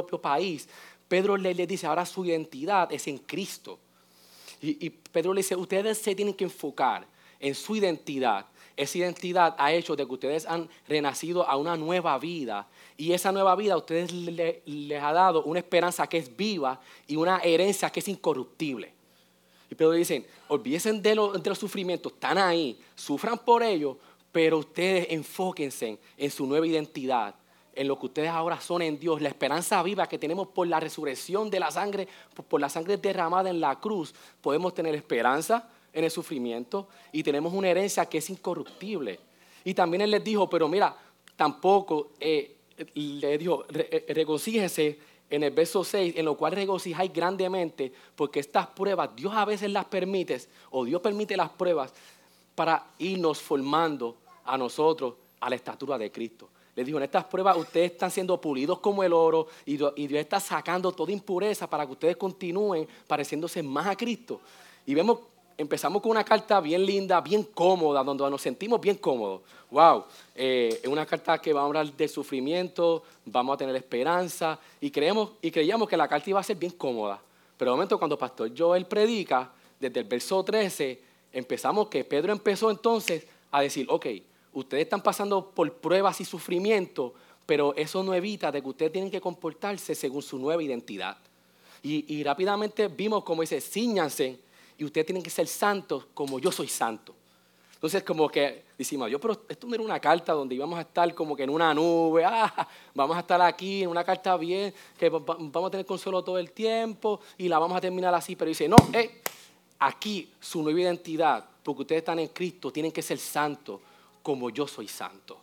propio país, Pedro le, le dice, ahora su identidad es en Cristo. Y, Pedro le dice, ustedes se tienen que enfocar en su identidad. Esa identidad ha hecho de que ustedes han renacido a una nueva vida. Y esa nueva vida a ustedes le- les ha dado una esperanza que es viva y una herencia que es incorruptible. Y Pedro dice, olvídense de, de los sufrimientos, están ahí, sufran por ellos, pero ustedes enfóquense en su nueva identidad, en lo que ustedes ahora son en Dios, la esperanza viva que tenemos por la resurrección de la sangre, por- la sangre derramada en la cruz, podemos tener esperanza en el sufrimiento y tenemos una herencia que es incorruptible. Y también él les dijo, pero mira, tampoco, eh, le dijo, "Re- eh, en el verso 6, en lo cual regocijáis grandemente, porque estas pruebas, Dios a veces las permite, o Dios permite las pruebas para irnos formando a nosotros a la estatura de Cristo. Les dijo, en estas pruebas ustedes están siendo pulidos como el oro y Dios, está sacando toda impureza para que ustedes continúen pareciéndose más a Cristo. Y vemos, empezamos con una carta bien linda, bien cómoda, donde nos sentimos bien cómodos. Wow, eh, es una carta que va a hablar de sufrimiento, vamos a tener esperanza y, creemos, y creíamos que la carta iba a ser bien cómoda. Pero de momento cuando Pastor Joel predica, desde el verso 13, empezamos que Pedro empezó entonces a decir, ok, ustedes están pasando por pruebas y sufrimiento, pero eso no evita de que ustedes tienen que comportarse según su nueva identidad. Y, rápidamente vimos como dice, ciñanse y ustedes tienen que ser santos como yo soy santo. Entonces como que decimos, yo, pero esto no era una carta donde íbamos a estar como que en una nube, ah, vamos a estar aquí en una carta bien, que va- va- vamos a tener consuelo todo el tiempo y la vamos a terminar así, pero dice, no, eh, aquí su nueva identidad, porque ustedes están en Cristo, tienen que ser santos como yo soy santo.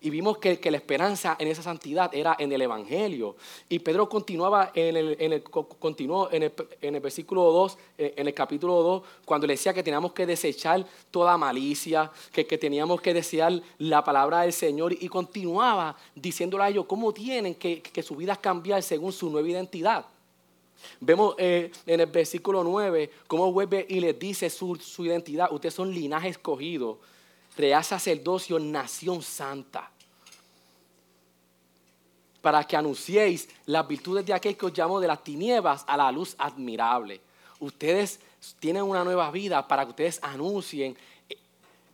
Y vimos que, la esperanza en esa santidad era en el Evangelio. Y Pedro continuaba en el, en el- co- continuó en el, en el versículo 2, eh, en el capítulo 2, cuando le decía que teníamos que desechar toda malicia, que, que teníamos que desear la palabra del Señor. Y continuaba diciéndole a ellos cómo tienen que, que su vida cambiar según su nueva identidad. Vemos eh, en el versículo 9 cómo vuelve y les dice su, su identidad. Ustedes son linaje escogido, real sacerdocio, nación santa. Para que anunciéis las virtudes de aquel que os llamó de las tinieblas a la luz admirable. Ustedes tienen una nueva vida para que ustedes anuncien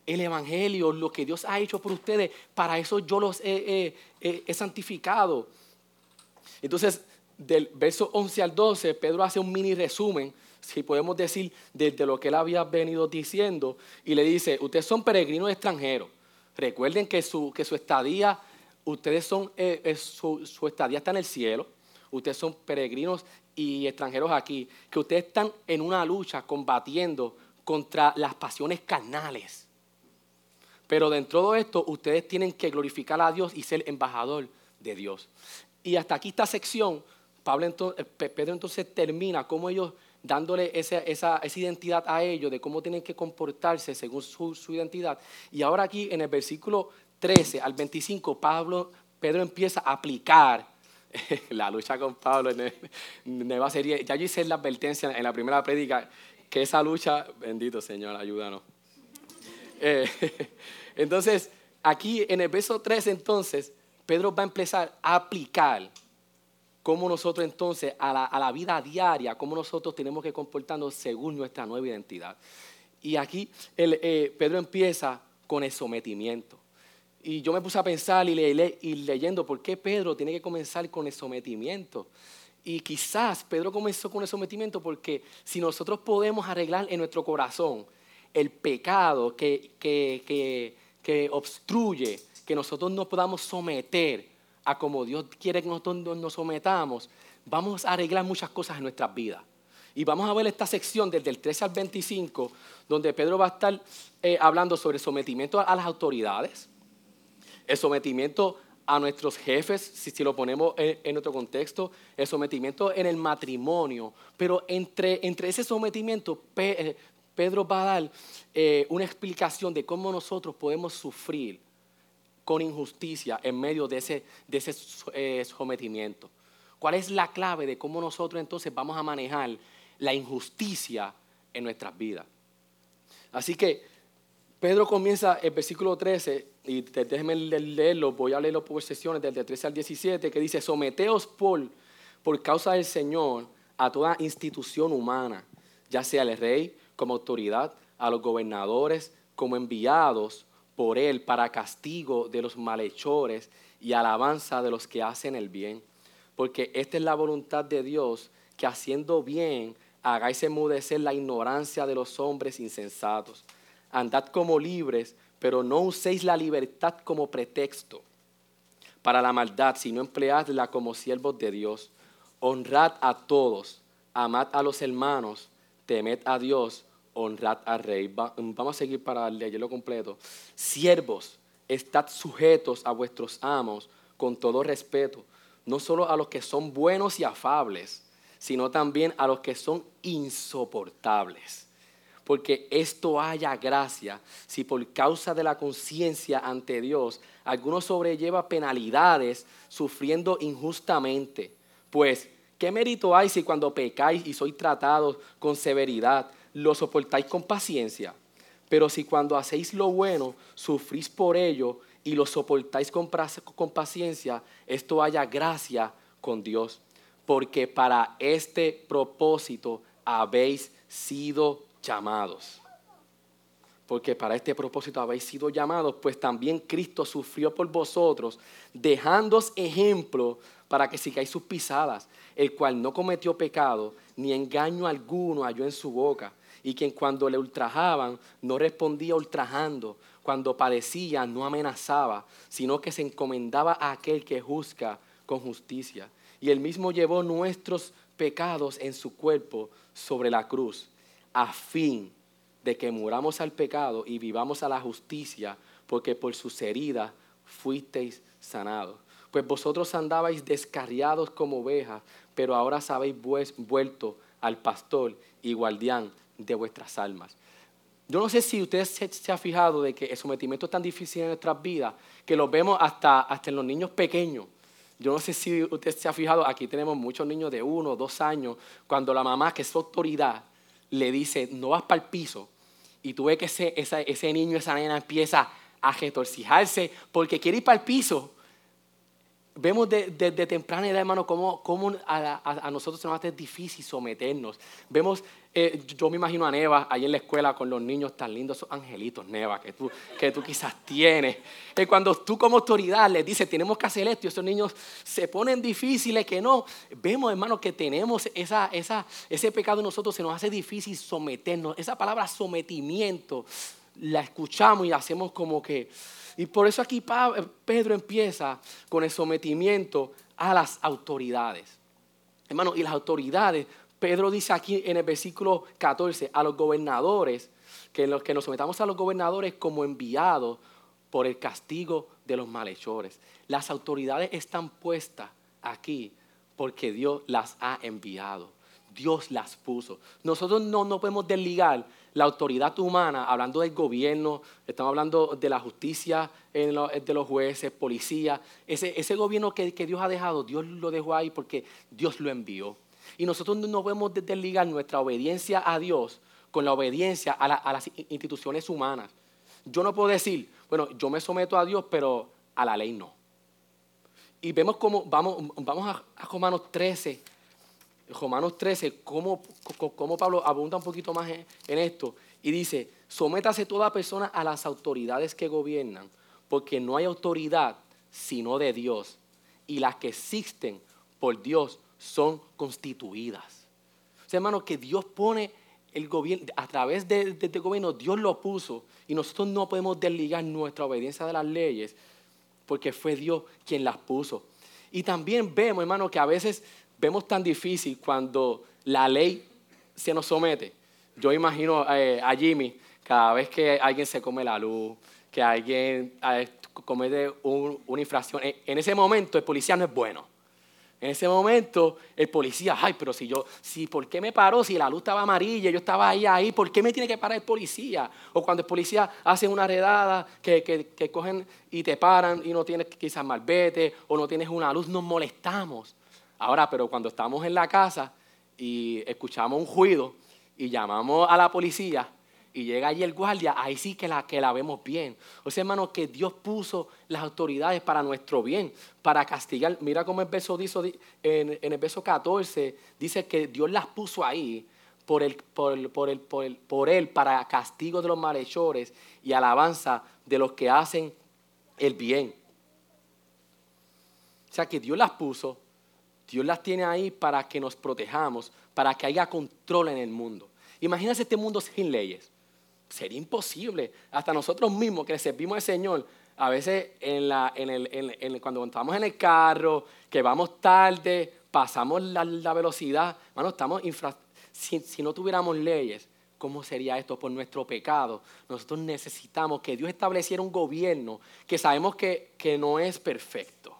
el Evangelio, lo que Dios ha hecho por ustedes. Para eso yo los he, he- santificado. Entonces, del verso 11 al 12, Pedro hace un mini resumen, si podemos decir, de, de lo que él había venido diciendo, y le dice, ustedes son peregrinos extranjeros. Recuerden que su, que su estadía, ustedes son, eh, eh, su, su estadía está en el cielo, ustedes son peregrinos y extranjeros aquí, que ustedes están en una lucha combatiendo contra las pasiones carnales. Pero dentro de esto, ustedes tienen que glorificar a Dios y ser embajador de Dios. Y hasta aquí esta sección, Pablo ento- Pe- Pedro entonces termina como ellos dándole esa, esa- esa identidad a ellos de cómo tienen que comportarse según su, su identidad. Y ahora aquí en el versículo 13 al 25, Pablo, Pedro empieza a aplicar la lucha con Pablo en nueva serie. Ya yo hice la advertencia en la primera prédica que esa lucha, bendito Señor, ayúdanos. Eh, entonces, aquí en el verso 3, entonces, Pedro va a empezar a aplicar cómo nosotros entonces a la, a la vida diaria, cómo nosotros tenemos que comportarnos según nuestra nueva identidad. Y aquí eh, Pedro empieza con el sometimiento. Y yo me puse a pensar y, le- le- y leyendo por qué Pedro tiene que comenzar con el sometimiento. Y quizás Pedro comenzó con el sometimiento porque si nosotros podemos arreglar en nuestro corazón el pecado que, que, que, que obstruye que nosotros no podamos someter a como Dios quiere que nosotros nos- sometamos, vamos a arreglar muchas cosas en nuestras vidas. Y vamos a ver esta sección desde el 13 al 25, donde Pedro va a estar eh, hablando sobre sometimiento a, las autoridades, el sometimiento a nuestros jefes, si, lo ponemos en, en otro contexto, el sometimiento en el matrimonio. Pero entre, entre ese sometimiento, eh, Pedro va a dar eh, una explicación de cómo nosotros podemos sufrir con injusticia en medio de ese, de ese eh, sometimiento. ¿Cuál es la clave de cómo nosotros entonces vamos a manejar la injusticia en nuestras vidas? Así que Pedro comienza el versículo 13, y déjenme leerlo, voy a leerlo por sesiones, del 13 al 17, que dice, someteos por, por causa del Señor a toda institución humana, ya sea el rey como autoridad, a los gobernadores como enviados por él para castigo de los malhechores y alabanza de los que hacen el bien. Porque esta es la voluntad de Dios, que haciendo bien hagáis enmudecer la ignorancia de los hombres insensatos andad como libres, pero no uséis la libertad como pretexto para la maldad, sino empleadla como siervos de Dios. Honrad a todos, amad a los hermanos, temed a Dios, honrad al rey. vamos a seguir para leerlo completo. Siervos, estad sujetos a vuestros amos con todo respeto, no solo a los que son buenos y afables, sino también a los que son insoportables porque esto haya gracia, si por causa de la conciencia ante Dios alguno sobrelleva penalidades sufriendo injustamente. Pues, ¿qué mérito hay si cuando pecáis y sois tratados con severidad, lo soportáis con paciencia? Pero si cuando hacéis lo bueno, sufrís por ello y lo soportáis con, con paciencia, esto haya gracia con Dios. Porque para este propósito habéis sido llamados. Porque para este propósito habéis sido llamados, pues también Cristo sufrió por vosotros, dejándoos ejemplo para que sigáis sus pisadas, el cual no cometió pecado, ni engaño alguno halló en su boca, y quien cuando le ultrajaban no respondía ultrajando, cuando padecía no amenazaba, sino que se encomendaba a aquel que juzga con justicia. Y él mismo llevó nuestros pecados en su cuerpo sobre la cruz a fin de que muramos al pecado y vivamos a la justicia, porque por sus heridas fuisteis sanados. Pues vosotros andabais descarriados como ovejas, pero ahora habéis vuelto al pastor y guardián de vuestras almas. Yo no sé si usted se, ha fijado de que el sometimiento es tan difícil en nuestras vidas que lo vemos hasta, hasta en los niños pequeños. Yo no sé si usted se ha fijado, aquí tenemos muchos niños de uno o dos años, cuando la mamá, que es autoridad, le dice, no vas para el piso, y tú ves que ese, ese niño, esa nena empieza a retorcijarse porque quiere ir para el piso, vemos desde de, temprana edad, hermano, cómo, cómo a, nosotros se nos hace difícil someternos. Vemos, eh, yo me imagino a Neva ahí en la escuela con los niños tan lindos, esos angelitos, Neva, que tú, que tú quizás tienes. Que cuando tú como autoridad les dices, tenemos que hacer esto, y esos niños se ponen difíciles, que no. Vemos, hermano, que tenemos esa, esa, ese pecado en nosotros, se nos hace difícil someternos. Esa palabra sometimiento la escuchamos y hacemos como que y por eso aquí Pedro empieza con el sometimiento a las autoridades. Hermano, y las autoridades, Pedro dice aquí en el versículo 14, a los gobernadores, que, los, que nos sometamos a los gobernadores como enviados por el castigo de los malhechores. Las autoridades están puestas aquí porque Dios las ha enviado. Dios las puso. Nosotros no, no podemos desligar la autoridad humana, hablando del gobierno, estamos hablando de la justicia de los jueces, policía, ese, ese gobierno que, Dios ha dejado, Dios lo dejó ahí porque Dios lo envió. Y nosotros no podemos desligar nuestra obediencia a Dios con la obediencia a, las instituciones humanas. Yo no puedo decir, bueno, yo me someto a Dios, pero a la ley no. Y vemos cómo, vamos, vamos a, Romanos 13, Romanos 13, cómo, cómo, Pablo abunda un poquito más en, esto y dice, sométase toda persona a las autoridades que gobiernan, porque no hay autoridad sino de Dios, y las que existen por Dios son constituidas. O sea, hermano, que Dios pone el gobierno, a través de, de este gobierno, Dios lo puso, y nosotros no podemos desligar nuestra obediencia de las leyes, porque fue Dios quien las puso. Y también vemos, hermano, que a veces vemos tan difícil cuando la ley se nos somete. Yo imagino eh, a Jimmy, cada vez que alguien se come la luz, que alguien eh, comete una infracción, en ese momento el policía no es bueno. En ese momento el policía, ay, pero si yo, si, ¿por qué me paró? Si la luz estaba amarilla, yo estaba ahí, ahí, ¿por qué me tiene que parar el policía? O cuando el policía hace una redada, que, que cogen y te paran y no tienes quizás malvete o no tienes una luz, nos molestamos. Ahora, pero cuando estamos en la casa y escuchamos un ruido y llamamos a la policía, y llega allí el guardia, ahí sí que la, que la vemos bien. O sea, hermano, que Dios puso las autoridades para nuestro bien, para castigar. Mira cómo el verso dice, en, el verso 14 dice que Dios las puso ahí por, el, por, por, el, por, el, por él para castigo de los malhechores y alabanza de los que hacen el bien. O sea que Dios las puso, Dios las tiene ahí para que nos protejamos, para que haya control en el mundo. Imagínense este mundo sin leyes. Sería imposible. Hasta nosotros mismos que servimos al Señor, a veces en la, en el, en, cuando estamos en el carro, que vamos tarde, pasamos la, velocidad, bueno, estamos si, si no tuviéramos leyes, ¿Cómo sería esto por nuestro pecado? Nosotros necesitamos que Dios estableciera un gobierno que sabemos que, que, no es perfecto.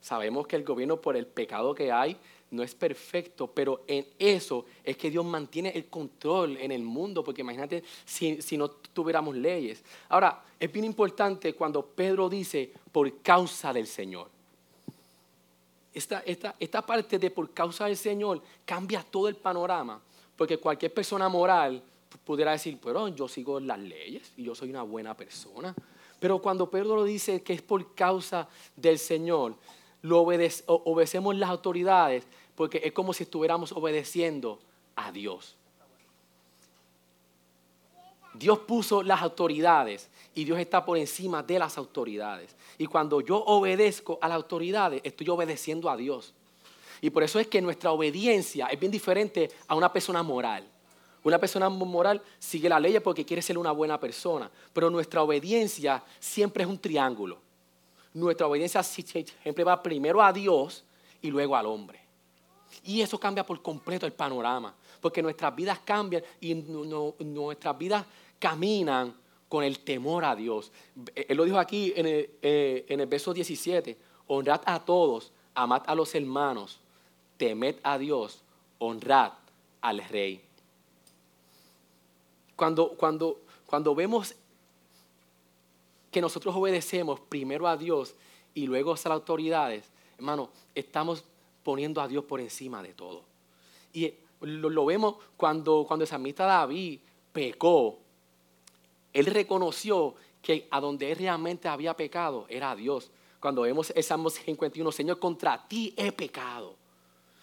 Sabemos que el gobierno por el pecado que hay no es perfecto, pero en eso es que Dios mantiene el control en el mundo, porque imagínate si, si no tuviéramos leyes. Ahora, es bien importante cuando Pedro dice por causa del Señor. Esta, esta, esta parte de por causa del Señor cambia todo el panorama, porque cualquier persona moral pudiera decir, pero yo sigo las leyes y yo soy una buena persona. Pero cuando Pedro lo dice que es por causa del Señor, lo obedecemos las autoridades, porque es como si estuviéramos obedeciendo a Dios. Dios puso las autoridades y Dios está por encima de las autoridades. Y cuando yo obedezco a las autoridades, estoy obedeciendo a Dios. Y por eso es que nuestra obediencia es bien diferente a una persona moral. Una persona moral sigue la ley porque quiere ser una buena persona, pero nuestra obediencia siempre es un triángulo. Nuestra obediencia siempre va primero a Dios y luego al hombre. Y eso cambia por completo el panorama, porque nuestras vidas cambian y nuestras vidas caminan con el temor a Dios. Él lo dijo aquí en el, eh, en el verso 17, honrad a todos, amad a los hermanos, temed a Dios, honrad al rey. Cuando, cuando, cuando vemos que nosotros obedecemos primero a Dios y luego a las autoridades, hermano, estamos poniendo a Dios por encima de todo. Y lo, vemos cuando, cuando el samita David pecó, él reconoció que a donde él realmente había pecado era a Dios. Cuando vemos el Salmo 51, Señor, contra ti he pecado.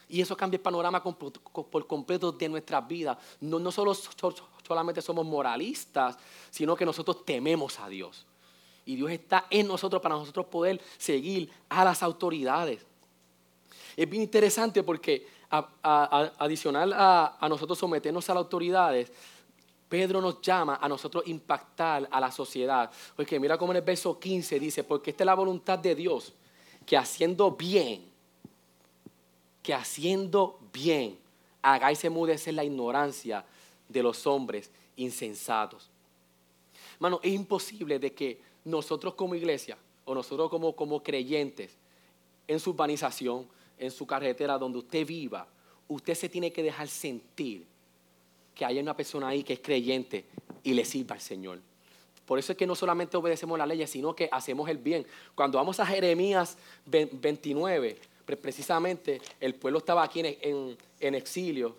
Y eso cambia el panorama por completo de nuestras vidas. No, no solo, solamente somos moralistas, sino que nosotros tememos a Dios. Y Dios está en nosotros para nosotros poder seguir a las autoridades. Es bien interesante porque adicional a, nosotros someternos a las autoridades, Pedro nos llama a nosotros impactar a la sociedad. Porque mira cómo en el verso 15 dice, porque esta es la voluntad de Dios, que haciendo bien, que haciendo bien, hagáis emudecer la ignorancia de los hombres insensatos. Hermano, es imposible de que nosotros como iglesia o nosotros como, como creyentes en su urbanización, en su carretera donde usted viva, usted se tiene que dejar sentir que hay una persona ahí que es creyente y le sirva al Señor. Por eso es que no solamente obedecemos la ley, sino que hacemos el bien. Cuando vamos a Jeremías 29, precisamente el pueblo estaba aquí en, en, exilio.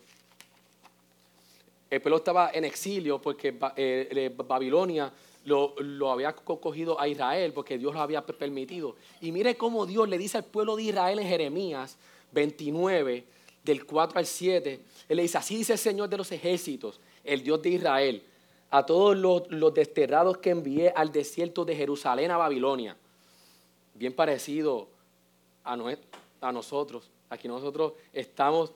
El pueblo estaba en exilio porque eh, Babilonia lo, había cogido a Israel porque Dios lo había permitido. Y mire cómo Dios le dice al pueblo de Israel en Jeremías 29, del 4 al 7. Él le dice, así dice el Señor de los ejércitos, el Dios de Israel, a todos los, desterrados que envié al desierto de Jerusalén a Babilonia. Bien parecido a, a nosotros. Aquí nosotros estamos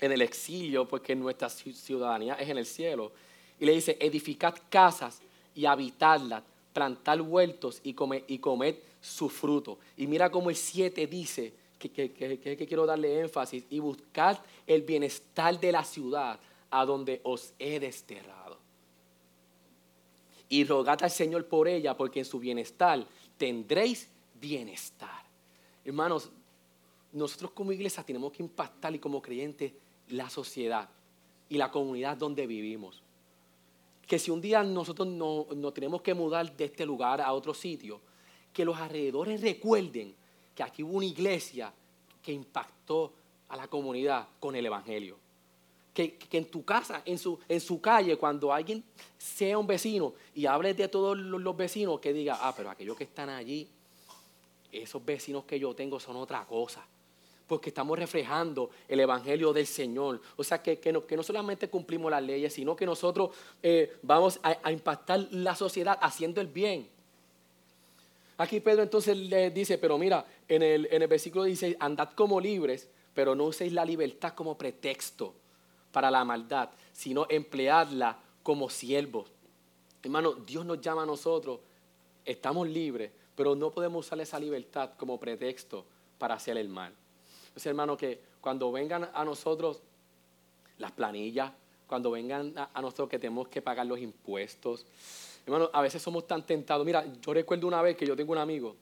en el exilio porque nuestra ciudadanía es en el cielo. Y le dice, edificad casas y habitarla, plantar huertos y comer, su fruto. Y mira cómo el 7 dice, que, que, quiero darle énfasis, y buscar el bienestar de la ciudad a donde os he desterrado. Y rogad al Señor por ella, porque en su bienestar tendréis bienestar. Hermanos, nosotros como iglesia tenemos que impactar y como creyentes la sociedad y la comunidad donde vivimos que si un día nosotros nos no tenemos que mudar de este lugar a otro sitio, que los alrededores recuerden que aquí hubo una iglesia que impactó a la comunidad con el Evangelio. que, en tu casa, en su, en su calle, cuando alguien sea un vecino y hable de todos los, vecinos, que diga, ah, pero aquellos que están allí, esos vecinos que yo tengo son otra cosa porque estamos reflejando el Evangelio del Señor. O sea, que, que, no, que no, solamente cumplimos las leyes, sino que nosotros eh, vamos a, impactar la sociedad haciendo el bien. Aquí Pedro entonces le dice, pero mira, en el, en el versículo dice, andad como libres, pero no uséis la libertad como pretexto para la maldad, sino empleadla como siervos. Hermano, Dios nos llama a nosotros, estamos libres, pero no podemos usar esa libertad como pretexto para hacer el mal. Entonces, hermano, que cuando vengan a nosotros las planillas, cuando vengan a, nosotros que tenemos que pagar los impuestos, hermano, a veces somos tan tentados. Mira, yo recuerdo una vez que yo tengo un amigo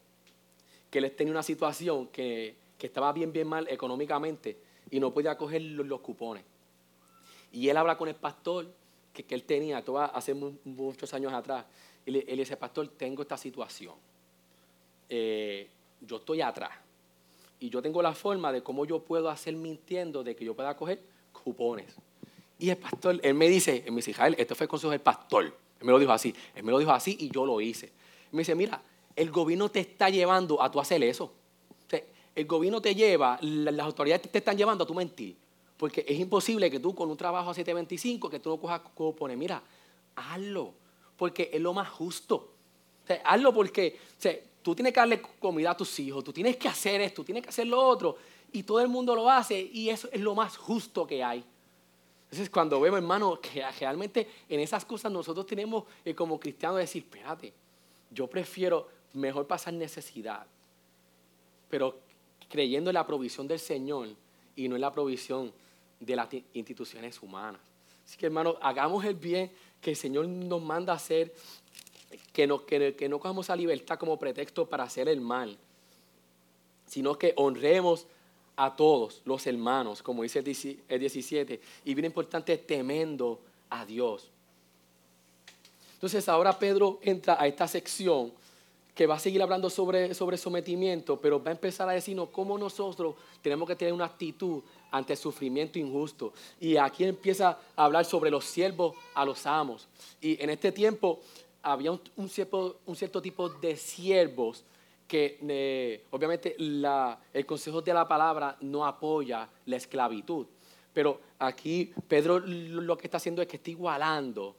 que les tenía una situación que, estaba bien, bien mal económicamente y no podía coger los, cupones. Y él habla con el pastor que, él tenía, todo hace muchos años atrás. Y le, él dice, pastor, tengo esta situación. Eh, yo estoy atrás y yo tengo la forma de cómo yo puedo hacer mintiendo de que yo pueda coger cupones. Y el pastor, él me dice, me dice, Jael, esto fue el consejo del pastor. Él me lo dijo así, él me lo dijo así y yo lo hice. me dice, mira, el gobierno te está llevando a tú hacer eso. el gobierno te lleva, las autoridades te están llevando a tu mentir. Porque es imposible que tú con un trabajo a 725, que tú no cojas cupones. Mira, hazlo, porque es lo más justo. hazlo porque tú tienes que darle comida a tus hijos, tú tienes que hacer esto, tú tienes que hacer lo otro, y todo el mundo lo hace, y eso es lo más justo que hay. Entonces, cuando vemos, hermano, que realmente en esas cosas nosotros tenemos eh, como cristianos decir, espérate, yo prefiero mejor pasar necesidad, pero creyendo en la provisión del Señor y no en la provisión de las instituciones humanas. Así que, hermano, hagamos el bien que el Señor nos manda hacer que no, que, no cojamos a libertad como pretexto para hacer el mal, sino que honremos a todos los hermanos, como dice el 17, y bien importante, temendo a Dios. Entonces ahora Pedro entra a esta sección que va a seguir hablando sobre, sobre sometimiento, pero va a empezar a decirnos cómo nosotros tenemos que tener una actitud ante el sufrimiento injusto. Y aquí empieza a hablar sobre los siervos a los amos. Y en este tiempo había un, cierto, tipo de siervos que eh, obviamente el consejo de la palabra no apoya la esclavitud. Pero aquí Pedro lo que está haciendo es que está igualando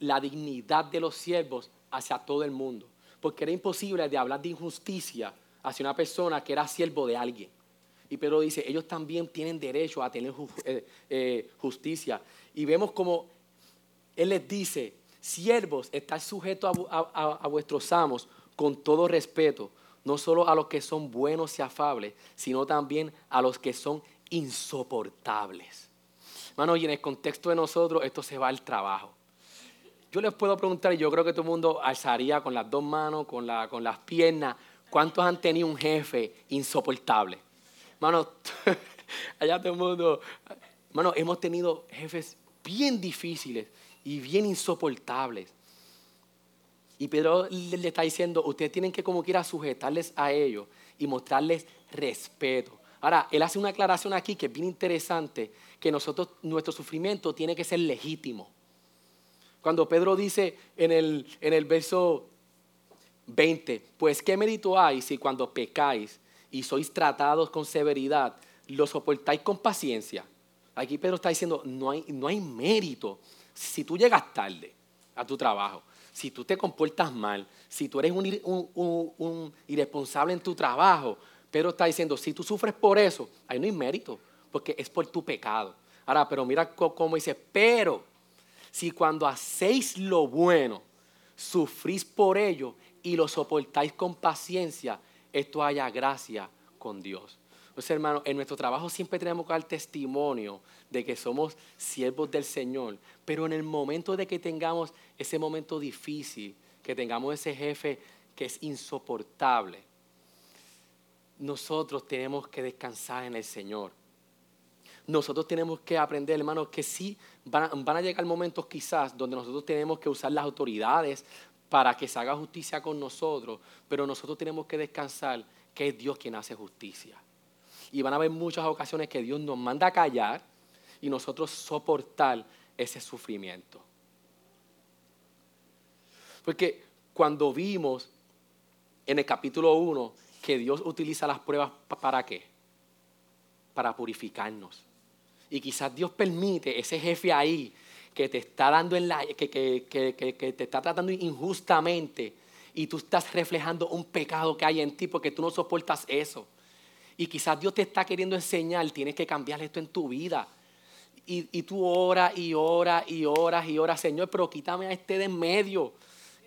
la dignidad de los siervos hacia todo el mundo. Porque era imposible de hablar de injusticia hacia una persona que era siervo de alguien. Y Pedro dice, ellos también tienen derecho a tener eh, eh, justicia. Y vemos como Él les dice, Siervos, estad sujetos a, vuestros amos con todo respeto, no solo a los que son buenos y afables, sino también a los que son insoportables. Hermano, y en el contexto de nosotros, esto se va al trabajo. Yo les puedo preguntar, y yo creo que todo el mundo alzaría con las dos manos, con, la, con las piernas, ¿cuántos han tenido un jefe insoportable? Hermano, allá todo el mundo, hermano, hemos tenido jefes bien difíciles y bien insoportables. Y Pedro le está diciendo, ustedes tienen que como quiera sujetarles a ellos y mostrarles respeto. Ahora, él hace una aclaración aquí que es bien interesante, que nosotros, nuestro sufrimiento tiene que ser legítimo. Cuando Pedro dice en el, en el verso 20, pues qué mérito hay si cuando pecáis y sois tratados con severidad, lo soportáis con paciencia. Aquí Pedro está diciendo, no hay, no hay mérito si tú llegas tarde a tu trabajo, si tú te comportas mal, si tú eres un, irresponsable en tu trabajo, Pedro está diciendo, si tú sufres por eso, ahí no hay mérito, porque es por tu pecado. Ahora, pero mira cómo dice, pero si cuando hacéis lo bueno, sufrís por ello y lo soportáis con paciencia, esto haya gracia con Dios. Pues hermano, en nuestro trabajo siempre tenemos que dar testimonio de que somos siervos del Señor, pero en el momento de que tengamos ese momento difícil, que tengamos ese jefe que es insoportable, nosotros tenemos que descansar en el Señor. Nosotros tenemos que aprender, hermano, que sí van a, llegar momentos quizás donde nosotros tenemos que usar las autoridades para que se haga justicia con nosotros, pero nosotros tenemos que descansar que es Dios quien hace justicia. Y van a haber muchas ocasiones que Dios nos manda a callar y nosotros soportar ese sufrimiento. Porque cuando vimos en el capítulo 1 que Dios utiliza las pruebas para qué? Para purificarnos. Y quizás Dios permite ese jefe ahí que te está dando en la, que, que te está tratando injustamente y tú estás reflejando un pecado que hay en ti porque tú no soportas eso. Y quizás Dios te está queriendo enseñar, tienes que cambiar esto en tu vida. Y, y tú oras y oras y oras y oras, Señor, pero quítame a este de en medio,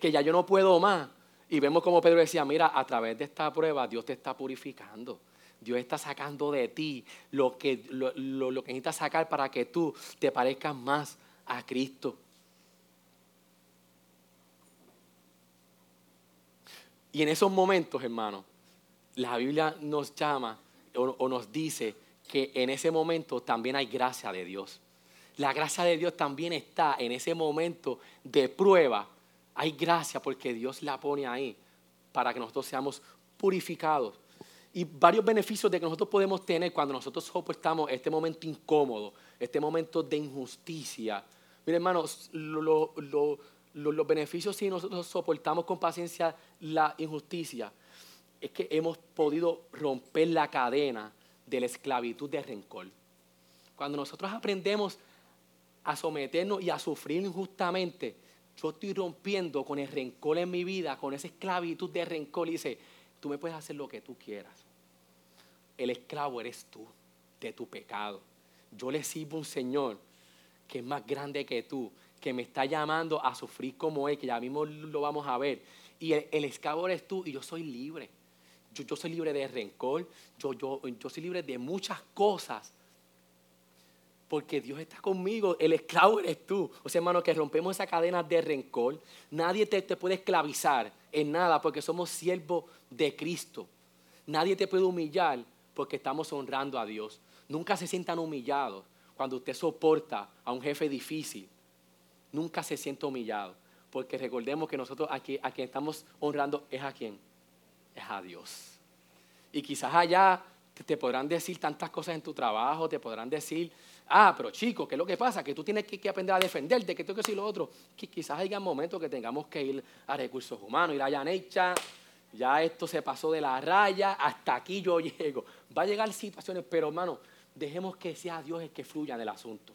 que ya yo no puedo más. Y vemos como Pedro decía, mira, a través de esta prueba Dios te está purificando. Dios está sacando de ti lo que, lo, lo que necesitas sacar para que tú te parezcas más a Cristo. Y en esos momentos, hermano, la Biblia nos llama o, nos dice que en ese momento también hay gracia de Dios. La gracia de Dios también está en ese momento de prueba. Hay gracia porque Dios la pone ahí para que nosotros seamos purificados. Y varios beneficios de que nosotros podemos tener cuando nosotros soportamos este momento incómodo, este momento de injusticia. Mire, hermanos, lo, los beneficios si nosotros soportamos con paciencia la injusticia es que hemos podido romper la cadena de la esclavitud de rencor. Cuando nosotros aprendemos a someternos y a sufrir injustamente, yo estoy rompiendo con el rencor en mi vida, con esa esclavitud de rencor y dice, tú me puedes hacer lo que tú quieras. El esclavo eres tú de tu pecado. Yo le sirvo a un Señor que es más grande que tú, que me está llamando a sufrir como Él, que ya mismo lo vamos a ver. Y el, esclavo eres tú y yo soy libre. Yo, soy libre de rencor, yo, yo, yo soy libre de muchas cosas. Porque Dios está conmigo, el esclavo eres tú. O sea, hermano, que rompemos esa cadena de rencor. Nadie te, te puede esclavizar en nada porque somos siervos de Cristo. Nadie te puede humillar porque estamos honrando a Dios. Nunca se sientan humillados cuando usted soporta a un jefe difícil nunca se siente humillado. Porque recordemos que nosotros aquí a quien estamos honrando es a quién? Es a Dios. Y quizás allá te, podrán decir tantas cosas en tu trabajo, te podrán decir, ah, pero chico, ¿qué es lo que pasa? Que tú tienes que, aprender a defenderte, que tengo que decir lo otro. Que quizás haya momentos que tengamos que ir a recursos humanos, ir a Necha, ya esto se pasó de la raya, hasta aquí yo llego. Va a llegar situaciones, pero hermano, dejemos que sea Dios el que fluya en el asunto.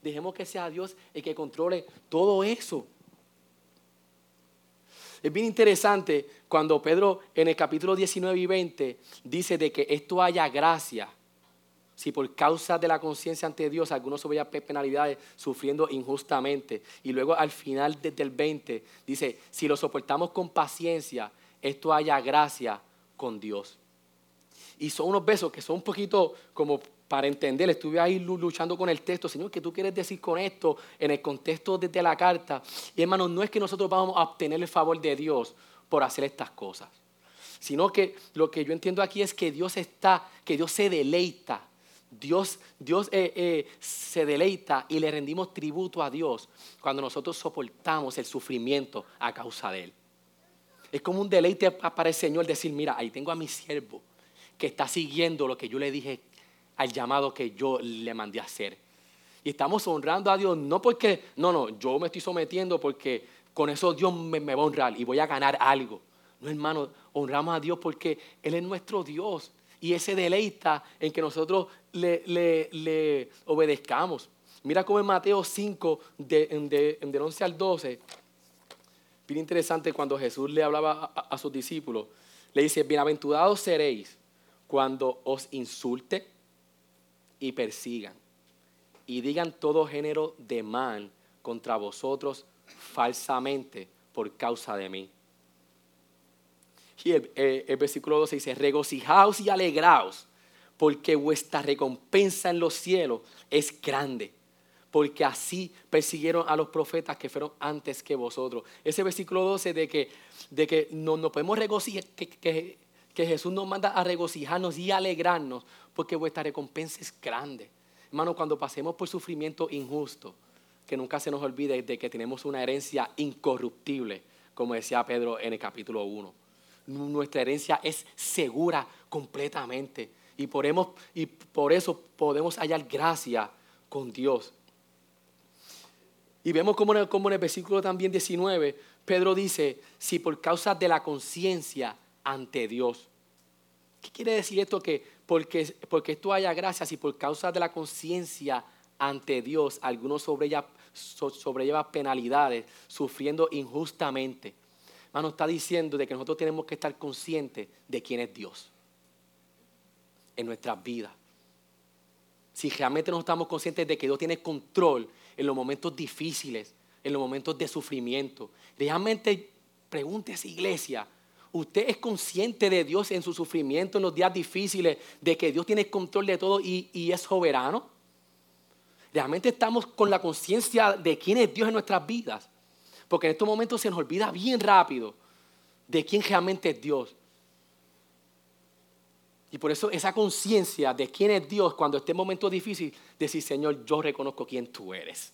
Dejemos que sea Dios el que controle todo eso. Es bien interesante cuando Pedro en el capítulo 19 y 20 dice de que esto haya gracia. Si por causa de la conciencia ante Dios algunos a penalidades sufriendo injustamente. Y luego al final desde el 20 dice, si lo soportamos con paciencia, esto haya gracia con Dios. Y son unos besos que son un poquito como para entender, estuve ahí luchando con el texto, Señor, ¿qué tú quieres decir con esto en el contexto de, la carta? Y hermanos, no es que nosotros vamos a obtener el favor de Dios por hacer estas cosas, sino que lo que yo entiendo aquí es que Dios está, que Dios se deleita, Dios, Dios eh, eh, se deleita y le rendimos tributo a Dios cuando nosotros soportamos el sufrimiento a causa de Él. Es como un deleite para el Señor decir, mira, ahí tengo a mi siervo que está siguiendo lo que yo le dije al llamado que yo le mandé a hacer. Y estamos honrando a Dios no porque, no, no, yo me estoy sometiendo porque con eso Dios me, va a honrar y voy a ganar algo. No, hermano, honramos a Dios porque Él es nuestro Dios y ese deleita en que nosotros le, obedezcamos. Mira cómo en Mateo 5, de, del 11 al 12, bien interesante cuando Jesús le hablaba a sus discípulos, le dice, bienaventurados seréis cuando os insulte y persigan y digan todo género de mal contra vosotros falsamente por causa de mí. Y el, versículo 12 dice, regocijaos y alegraos, porque vuestra recompensa en los cielos es grande, porque así persiguieron a los profetas que fueron antes que vosotros. Ese versículo 12 de que, de que no, nos podemos regocijar, que que Jesús nos manda a regocijarnos y alegrarnos porque vuestra recompensa es grande. Hermano, cuando pasemos por sufrimiento injusto, que nunca se nos olvide de que tenemos una herencia incorruptible, como decía Pedro en el capítulo 1. Nuestra herencia es segura completamente y por, eso podemos hallar gracia con Dios. Y vemos como en, el, como en el versículo también 19, Pedro dice, si por causa de la conciencia ante Dios. ¿Qué quiere decir esto? Que porque, porque esto haya gracia, si por causa de la conciencia ante Dios algunos sobrelleva, sobrelleva penalidades, sufriendo injustamente. Hermano, está diciendo de que nosotros tenemos que estar conscientes de quién es Dios en nuestras vidas. Si realmente no estamos conscientes de que Dios tiene control en los momentos difíciles, en los momentos de sufrimiento, realmente pregúntese iglesia, ¿usted es consciente de Dios en su sufrimiento, en los días difíciles, de que Dios tiene control de todo y, es soberano? Realmente estamos con la conciencia de quién es Dios en nuestras vidas. Porque en estos momentos se nos olvida bien rápido de quién realmente es Dios. Y por eso esa conciencia de quién es Dios cuando esté en momentos difíciles, decir, Señor, yo reconozco quién tú eres.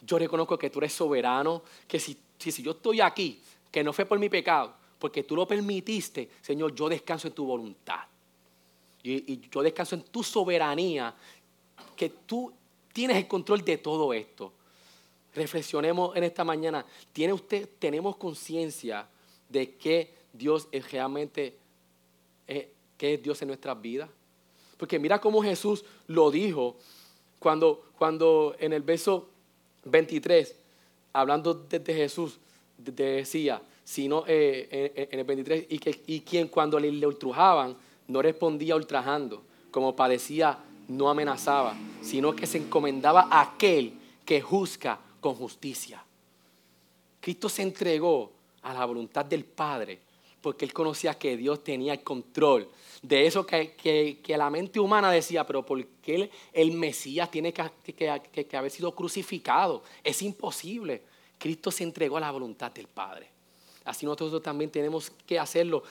Yo reconozco que tú eres soberano, que si, si, yo estoy aquí, que no fue por mi pecado, porque tú lo permitiste, Señor, yo descanso en tu voluntad. Y, yo descanso en tu soberanía, que tú tienes el control de todo esto. Reflexionemos en esta mañana. ¿Tiene usted, tenemos conciencia de que Dios es realmente eh, es Dios en nuestras vidas. Porque mira cómo Jesús lo dijo cuando, cuando en el verso 23, hablando de, Jesús, decía, sino eh, en, el 23, y, que, y quien cuando le, ultrajaban no respondía ultrajando, como padecía, no amenazaba, sino que se encomendaba a aquel que juzga con justicia. Cristo se entregó a la voluntad del Padre porque él conocía que Dios tenía el control de eso que, la mente humana decía, pero ¿por qué el, Mesías tiene que, haber sido crucificado? Es imposible. Cristo se entregó a la voluntad del Padre. Así nosotros también tenemos que hacerlo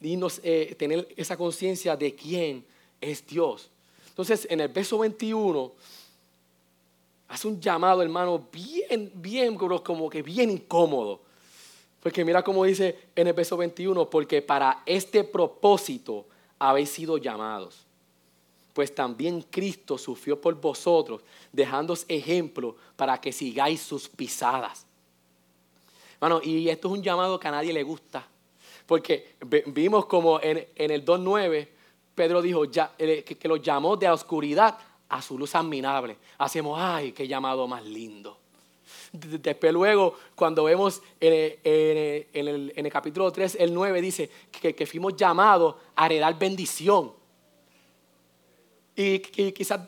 y eh, tener esa conciencia de quién es Dios. Entonces, en el verso 21, hace un llamado, hermano, bien, bien, como que bien incómodo. Porque mira cómo dice en el verso 21, porque para este propósito habéis sido llamados. Pues también Cristo sufrió por vosotros, dejándoos ejemplo para que sigáis sus pisadas. Bueno, y esto es un llamado que a nadie le gusta. Porque vimos como en, el 2.9, Pedro dijo ya, que, que lo llamó de la oscuridad a su luz admirable. Hacemos, ay, qué llamado más lindo. Después luego, cuando vemos en el, capítulo 3, el 9 dice que, fuimos llamados a heredar bendición. Y, quizás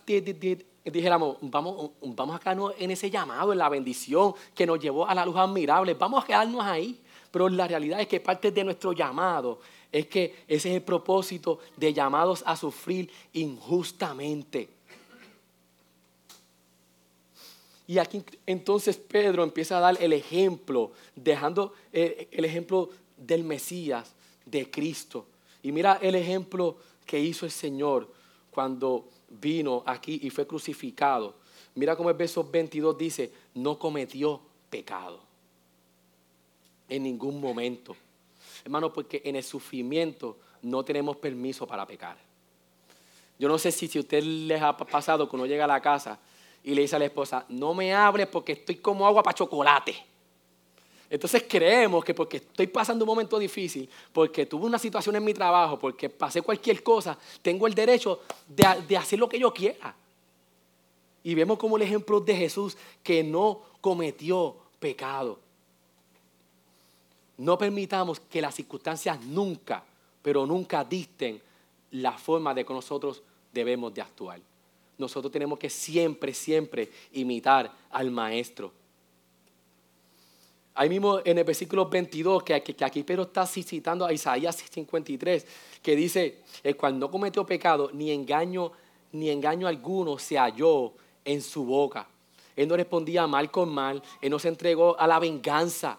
dijéramos, vamos, vamos a quedarnos en ese llamado, en la bendición que nos llevó a la luz admirable. Vamos a quedarnos ahí. Pero la realidad es que parte de nuestro llamado es que ese es el propósito de llamados a sufrir injustamente. Y aquí entonces Pedro empieza a dar el ejemplo, dejando eh, el ejemplo del Mesías, de Cristo. Y mira el ejemplo que hizo el Señor cuando vino aquí y fue crucificado. Mira cómo el verso 22 dice, no cometió pecado en ningún momento. Hermano, porque en el sufrimiento no tenemos permiso para pecar. Yo no sé si, si a usted les ha pasado cuando llega a la casa y le dice a la esposa, no me hables porque estoy como agua para chocolate. Entonces creemos que porque estoy pasando un momento difícil, porque tuve una situación en mi trabajo, porque pasé cualquier cosa, tengo el derecho de, hacer lo que yo quiera. Y vemos como el ejemplo de Jesús que no cometió pecado. No permitamos que las circunstancias nunca, pero nunca dicten la forma de que nosotros debemos de actuar nosotros tenemos que siempre, siempre imitar al Maestro. Ahí mismo en el versículo 22, que, aquí Pedro está citando a Isaías 53, que dice, el cual no cometió pecado, ni engaño, ni engaño alguno se halló en su boca. Él no respondía mal con mal, él no se entregó a la venganza.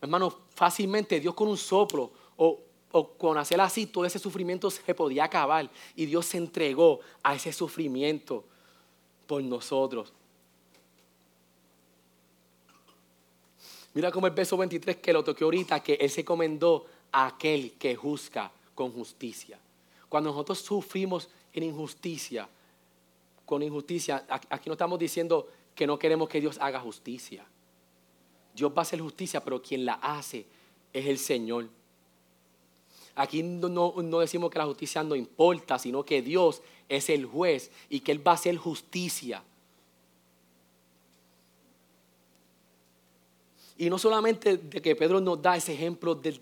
Hermano, fácilmente Dios con un soplo o o con hacer así, todo ese sufrimiento se podía acabar. Y Dios se entregó a ese sufrimiento por nosotros. Mira como el verso 23 que lo toqué ahorita, que Él se comendó a aquel que juzga con justicia. Cuando nosotros sufrimos en injusticia, con injusticia, aquí no estamos diciendo que no queremos que Dios haga justicia. Dios va a hacer justicia, pero quien la hace es el Señor. Aquí no, no, decimos que la justicia no importa, sino que Dios es el juez y que Él va a hacer justicia. Y no solamente de que Pedro nos da ese ejemplo del,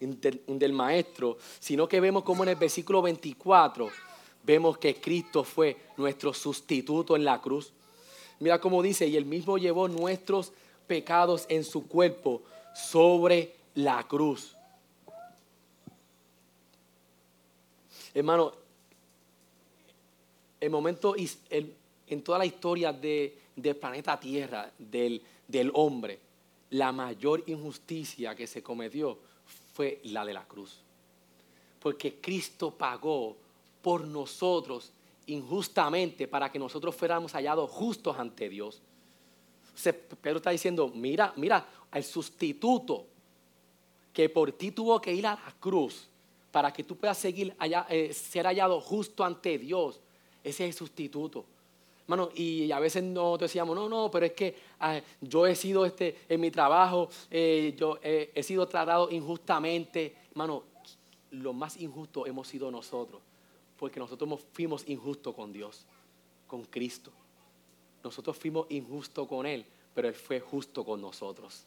del, maestro, sino que vemos como en el versículo 24 vemos que Cristo fue nuestro sustituto en la cruz. Mira cómo dice, y él mismo llevó nuestros pecados en su cuerpo sobre la cruz. Hermano, el momento, en toda la historia de, del planeta Tierra, del, del hombre, la mayor injusticia que se cometió fue la de la cruz. Porque Cristo pagó por nosotros injustamente para que nosotros fuéramos hallados justos ante Dios. Pedro está diciendo, mira, mira, al sustituto que por ti tuvo que ir a la cruz para que tú puedas seguir allá, eh, ser hallado justo ante Dios. Ese es el sustituto. Mano, y a veces nos decíamos, no, no, pero es que ah, yo he sido este, en mi trabajo, eh, yo he sido tratado injustamente. Mano, lo más injusto hemos sido nosotros, porque nosotros fuimos injustos con Dios, con Cristo. Nosotros fuimos injustos con Él, pero Él fue justo con nosotros.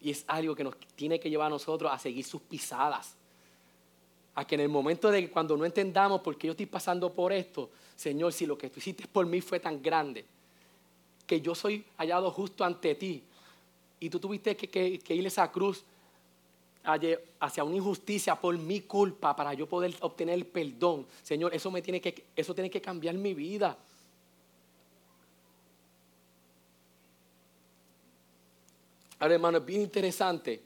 Y es algo que nos tiene que llevar a nosotros a seguir sus pisadas. A que en el momento de cuando no entendamos por qué yo estoy pasando por esto, Señor, si lo que tú hiciste por mí fue tan grande, que yo soy hallado justo ante ti, y tú tuviste que, ir a esa cruz hacia una injusticia por mi culpa para yo poder obtener el perdón. Señor, eso, me tiene, que, eso tiene que cambiar mi vida. Ahora, hermano, es bien interesante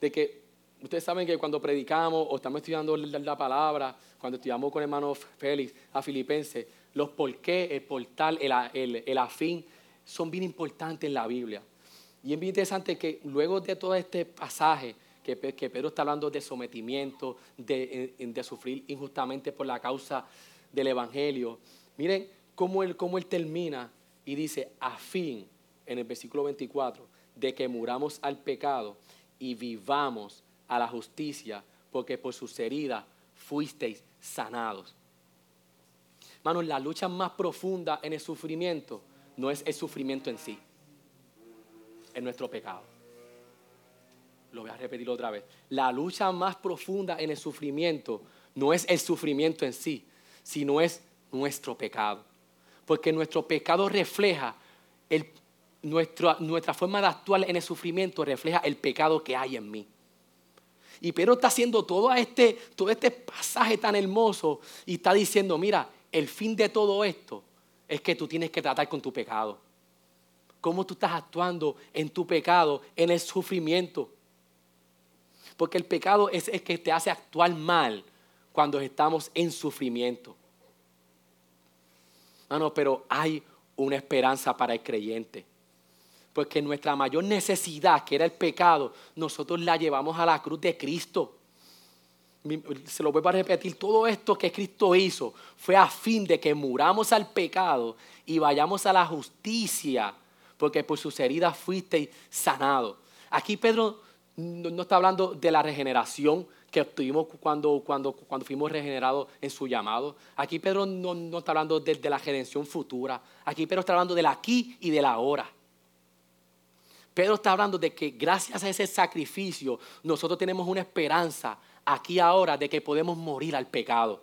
de que ustedes saben que cuando predicamos o estamos estudiando la, palabra, cuando estudiamos con el hermano Félix a Filipenses, los por qué, el portal, el, el, afín, son bien importantes en la Biblia. Y es bien interesante que luego de todo este pasaje, que, que Pedro está hablando de sometimiento, de, de, sufrir injustamente por la causa del Evangelio, miren cómo él, cómo él termina y dice, a fin, en el versículo 24, de que muramos al pecado y vivamos a la justicia, porque por sus heridas fuisteis sanados. Hermanos, la lucha más profunda en el sufrimiento no es el sufrimiento en sí, es nuestro pecado. Lo voy a repetir otra vez. La lucha más profunda en el sufrimiento no es el sufrimiento en sí, sino es nuestro pecado. Porque nuestro pecado refleja el, nuestra, nuestra forma de actuar en el sufrimiento refleja el pecado que hay en mí. Y Pedro está haciendo todo este, todo este pasaje tan hermoso y está diciendo, mira, el fin de todo esto es que tú tienes que tratar con tu pecado. ¿Cómo tú estás actuando en tu pecado, en el sufrimiento? Porque el pecado es el que te hace actuar mal cuando estamos en sufrimiento. No, pero hay una esperanza para el creyente. Porque nuestra mayor necesidad, que era el pecado, nosotros la llevamos a la cruz de Cristo. Se lo vuelvo a repetir, todo esto que Cristo hizo fue a fin de que muramos al pecado y vayamos a la justicia, porque por sus heridas fuisteis sanados. Aquí Pedro no está hablando de la regeneración que obtuvimos cuando, cuando, cuando fuimos regenerados en su llamado. Aquí Pedro no, está hablando de, de, la redención futura. Aquí Pedro está hablando del aquí y del ahora. Pedro está hablando de que gracias a ese sacrificio nosotros tenemos una esperanza aquí ahora de que podemos morir al pecado.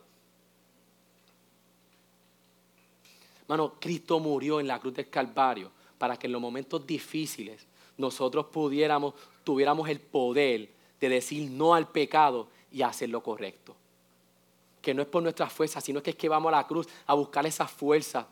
Hermano, Cristo murió en la cruz del Calvario para que en los momentos difíciles nosotros pudiéramos, tuviéramos el poder de decir no al pecado y hacer lo correcto. Que no es por nuestra fuerza, sino que es que vamos a la cruz a buscar esa fuerza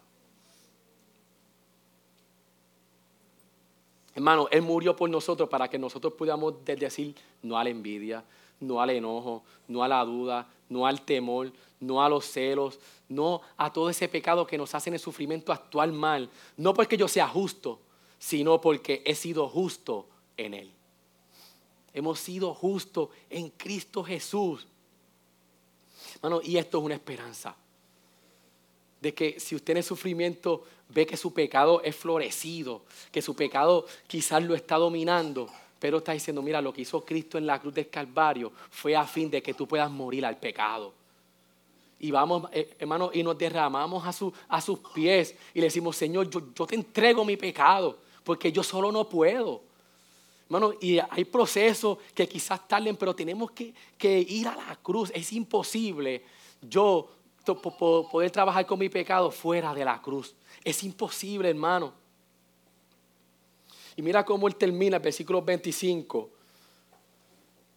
Hermano, Él murió por nosotros para que nosotros pudiéramos decir no a la envidia, no al enojo, no a la duda, no al temor, no a los celos, no a todo ese pecado que nos hace en el sufrimiento actual mal. No porque yo sea justo, sino porque he sido justo en Él. Hemos sido justos en Cristo Jesús. Hermano, y esto es una esperanza. De que si usted en el sufrimiento ve que su pecado es florecido, que su pecado quizás lo está dominando, pero está diciendo, mira, lo que hizo Cristo en la cruz del Calvario fue a fin de que tú puedas morir al pecado. Y vamos, eh, hermano, y nos derramamos a, su, a sus pies y le decimos, Señor, yo, yo te entrego mi pecado, porque yo solo no puedo. Hermano, y hay procesos que quizás tarden, pero tenemos que, que ir a la cruz. Es imposible yo poder trabajar con mi pecado fuera de la cruz. Es imposible, hermano. Y mira cómo él termina el versículo 25.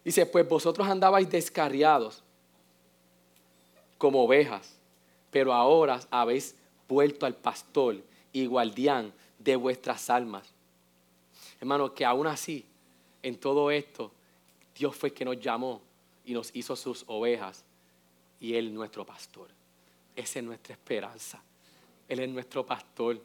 Dice, pues vosotros andabais descarriados como ovejas, pero ahora habéis vuelto al pastor y guardián de vuestras almas. Hermano, que aún así, en todo esto, Dios fue que nos llamó y nos hizo sus ovejas y Él nuestro pastor. Esa es nuestra esperanza. Él es nuestro pastor.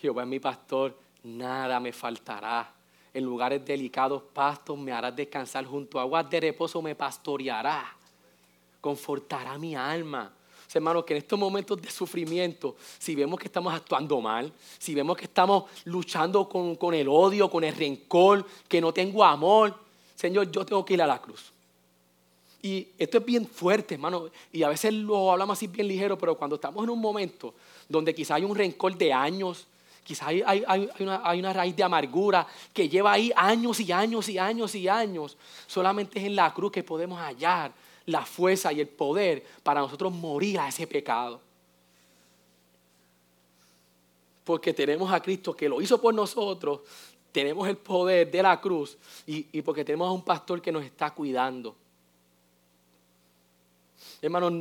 Jehová es mi pastor, nada me faltará. En lugares delicados pastos me harás descansar, junto a aguas de reposo me pastoreará, confortará mi alma. Hermanos, que en estos momentos de sufrimiento, si vemos que estamos actuando mal, si vemos que estamos luchando con, con el odio, con el rencor, que no tengo amor, Señor, yo tengo que ir a la cruz. Y esto es bien fuerte, hermano. Y a veces lo hablamos así bien ligero, pero cuando estamos en un momento donde quizá hay un rencor de años, quizá hay, una, raíz de amargura que lleva ahí años y años y años y años, solamente es en la cruz que podemos hallar la fuerza y el poder para nosotros morir a ese pecado. Porque tenemos a Cristo que lo hizo por nosotros, tenemos el poder de la cruz y, y porque tenemos a un pastor que nos está cuidando. Hermanos,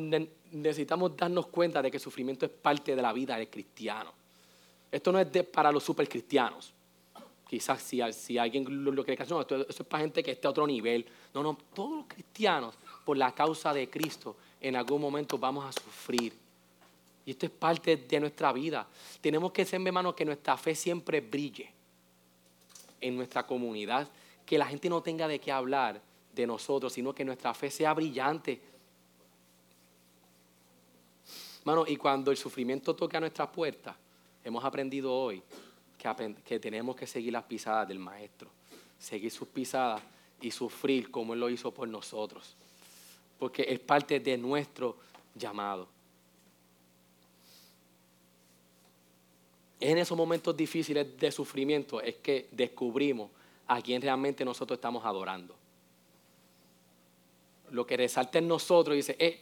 necesitamos darnos cuenta de que el sufrimiento es parte de la vida del cristiano. Esto no es para los supercristianos. Quizás si, alguien lo, cree que no, esto, eso es para gente que esté a otro nivel. No, no, todos los cristianos, por la causa de Cristo, en algún momento vamos a sufrir. Y esto es parte de nuestra vida. Tenemos que ser, hermanos, que nuestra fe siempre brille en nuestra comunidad. Que la gente no tenga de qué hablar de nosotros, sino que nuestra fe sea brillante Hermano, y cuando el sufrimiento toca a nuestra puerta, hemos aprendido hoy que, tenemos que seguir las pisadas del Maestro, seguir sus pisadas y sufrir como Él lo hizo por nosotros, porque es parte de nuestro llamado. En esos momentos difíciles de sufrimiento es que descubrimos a quién realmente nosotros estamos adorando. Lo que resalta en nosotros dice, eh,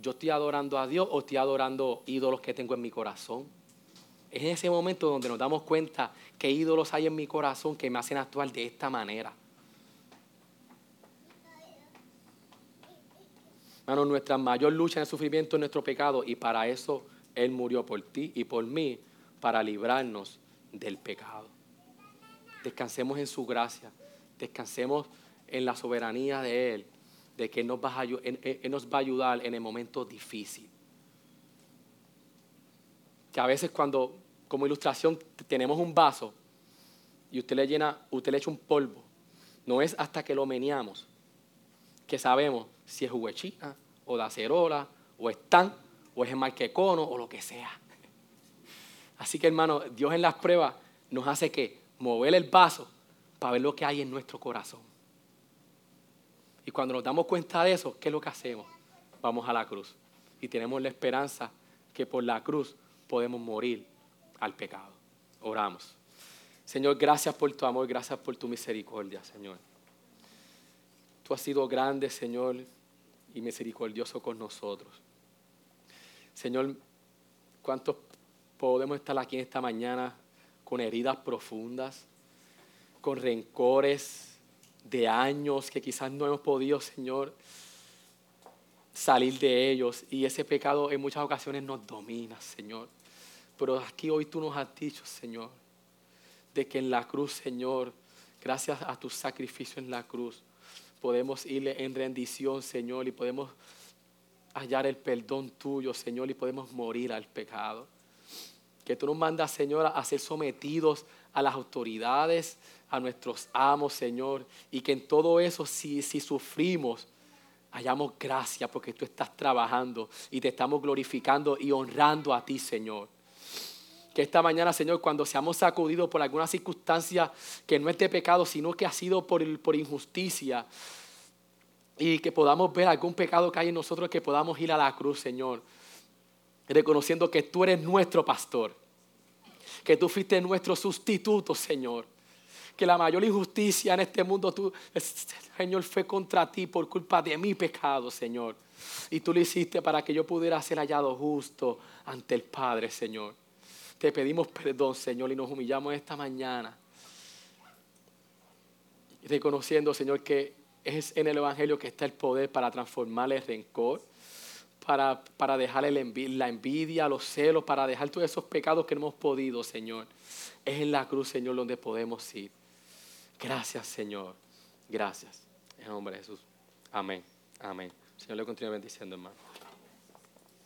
yo estoy adorando a Dios o estoy adorando ídolos que tengo en mi corazón. Es en ese momento donde nos damos cuenta que ídolos hay en mi corazón que me hacen actuar de esta manera. Hermano, nuestra mayor lucha en el sufrimiento es nuestro pecado y para eso Él murió por ti y por mí, para librarnos del pecado. Descansemos en su gracia, descansemos en la soberanía de Él de que nos va, a, nos va a ayudar en el momento difícil. Que a veces cuando, como ilustración, tenemos un vaso y usted le llena, usted le echa un polvo, no es hasta que lo meneamos que sabemos si es juguechina o de acerola o es tan o es marquecono o lo que sea. Así que hermano, Dios en las pruebas nos hace que mover el vaso para ver lo que hay en nuestro corazón. Y cuando nos damos cuenta de eso, ¿qué es lo que hacemos? Vamos a la cruz. Y tenemos la esperanza que por la cruz podemos morir al pecado. Oramos. Señor, gracias por tu amor, gracias por tu misericordia, Señor. Tú has sido grande, Señor, y misericordioso con nosotros. Señor, ¿cuántos podemos estar aquí en esta mañana con heridas profundas, con rencores, de años que quizás no hemos podido, Señor, salir de ellos. Y ese pecado en muchas ocasiones nos domina, Señor. Pero aquí hoy tú nos has dicho, Señor, de que en la cruz, Señor, gracias a tu sacrificio en la cruz, podemos irle en rendición, Señor, y podemos hallar el perdón tuyo, Señor, y podemos morir al pecado. Que tú nos mandas, Señor, a ser sometidos a las autoridades, a nuestros amos, Señor, y que en todo eso, si, si sufrimos, hallamos gracia porque tú estás trabajando y te estamos glorificando y honrando a ti, Señor. Que esta mañana, Señor, cuando seamos sacudidos por alguna circunstancia que no es de pecado, sino que ha sido por, por injusticia, y que podamos ver algún pecado que hay en nosotros, que podamos ir a la cruz, Señor, reconociendo que tú eres nuestro pastor, que tú fuiste nuestro sustituto, Señor que la mayor injusticia en este mundo, tú, Señor, fue contra ti por culpa de mi pecado, Señor. Y tú lo hiciste para que yo pudiera ser hallado justo ante el Padre, Señor. Te pedimos perdón, Señor, y nos humillamos esta mañana. Reconociendo, Señor, que es en el Evangelio que está el poder para transformar el rencor, para, para dejar la envidia, los celos, para dejar todos esos pecados que no hemos podido, Señor. Es en la cruz, Señor, donde podemos ir. Gracias, Señor. Gracias. En nombre de Jesús. Amén. Amén. Señor le continúe bendiciendo, hermano.